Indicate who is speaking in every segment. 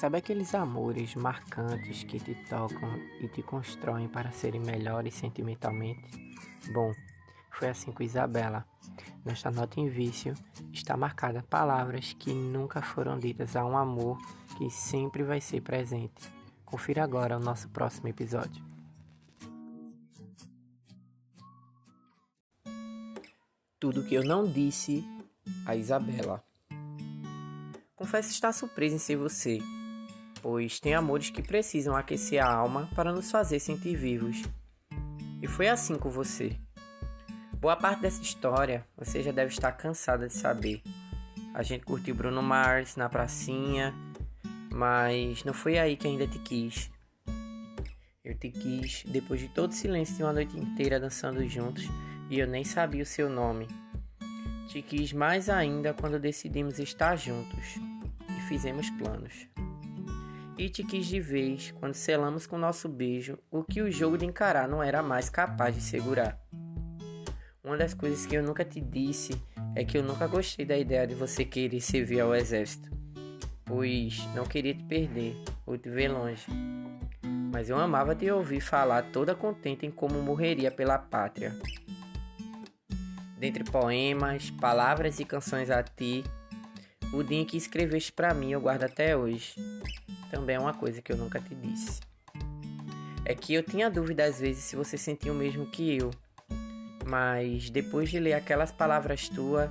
Speaker 1: Sabe aqueles amores marcantes que te tocam e te constroem para serem melhores sentimentalmente? Bom, foi assim com Isabela. Nesta nota em vício está marcada palavras que nunca foram ditas a um amor que sempre vai ser presente. Confira agora o nosso próximo episódio. Tudo que eu não disse a Isabela. Confesso estar surpresa em ser você, pois tem amores que precisam aquecer a alma para nos fazer sentir vivos. E foi assim com você. Boa parte dessa história você já deve estar cansada de saber. A gente curtiu Bruno Mars na pracinha, mas não foi aí que ainda te quis. Eu te quis depois de todo o silêncio de uma noite inteira dançando juntos e eu nem sabia o seu nome. Te quis mais ainda quando decidimos estar juntos e fizemos planos. E te quis de vez quando selamos com nosso beijo o que o jogo de encarar não era mais capaz de segurar. Uma das coisas que eu nunca te disse é que eu nunca gostei da ideia de você querer servir ao exército, pois não queria te perder ou te ver longe. Mas eu amava te ouvir falar toda contente em como morreria pela pátria. Dentre poemas, palavras e canções a ti, o dia que escreveste para mim eu guardo até hoje. Também é uma coisa que eu nunca te disse. É que eu tinha dúvida às vezes se você sentia o mesmo que eu mas depois de ler aquelas palavras tuas,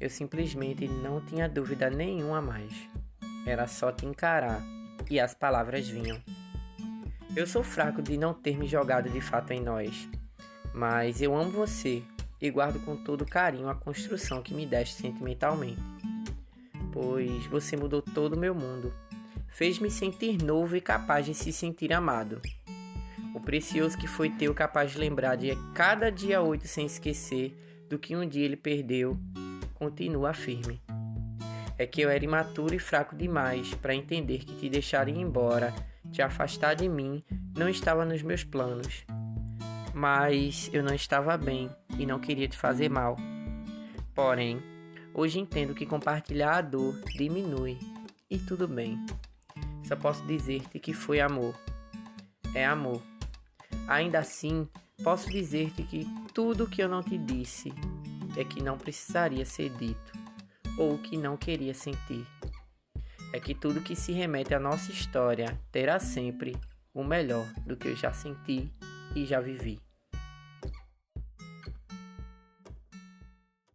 Speaker 1: eu simplesmente não tinha dúvida nenhuma mais. Era só te encarar e as palavras vinham. Eu sou fraco de não ter me jogado de fato em nós, mas eu amo você e guardo com todo carinho a construção que me deste sentimentalmente. Pois você mudou todo o meu mundo, fez-me sentir novo e capaz de se sentir amado. O precioso que foi teu capaz de lembrar de cada dia oito sem esquecer do que um dia ele perdeu, continua firme. É que eu era imaturo e fraco demais para entender que te deixar ir embora, te afastar de mim, não estava nos meus planos. Mas eu não estava bem e não queria te fazer mal. Porém, hoje entendo que compartilhar a dor diminui e tudo bem. Só posso dizer-te que foi amor. É amor. Ainda assim, posso dizer-te que tudo o que eu não te disse é que não precisaria ser dito, ou que não queria sentir. É que tudo que se remete à nossa história terá sempre o melhor do que eu já senti e já vivi.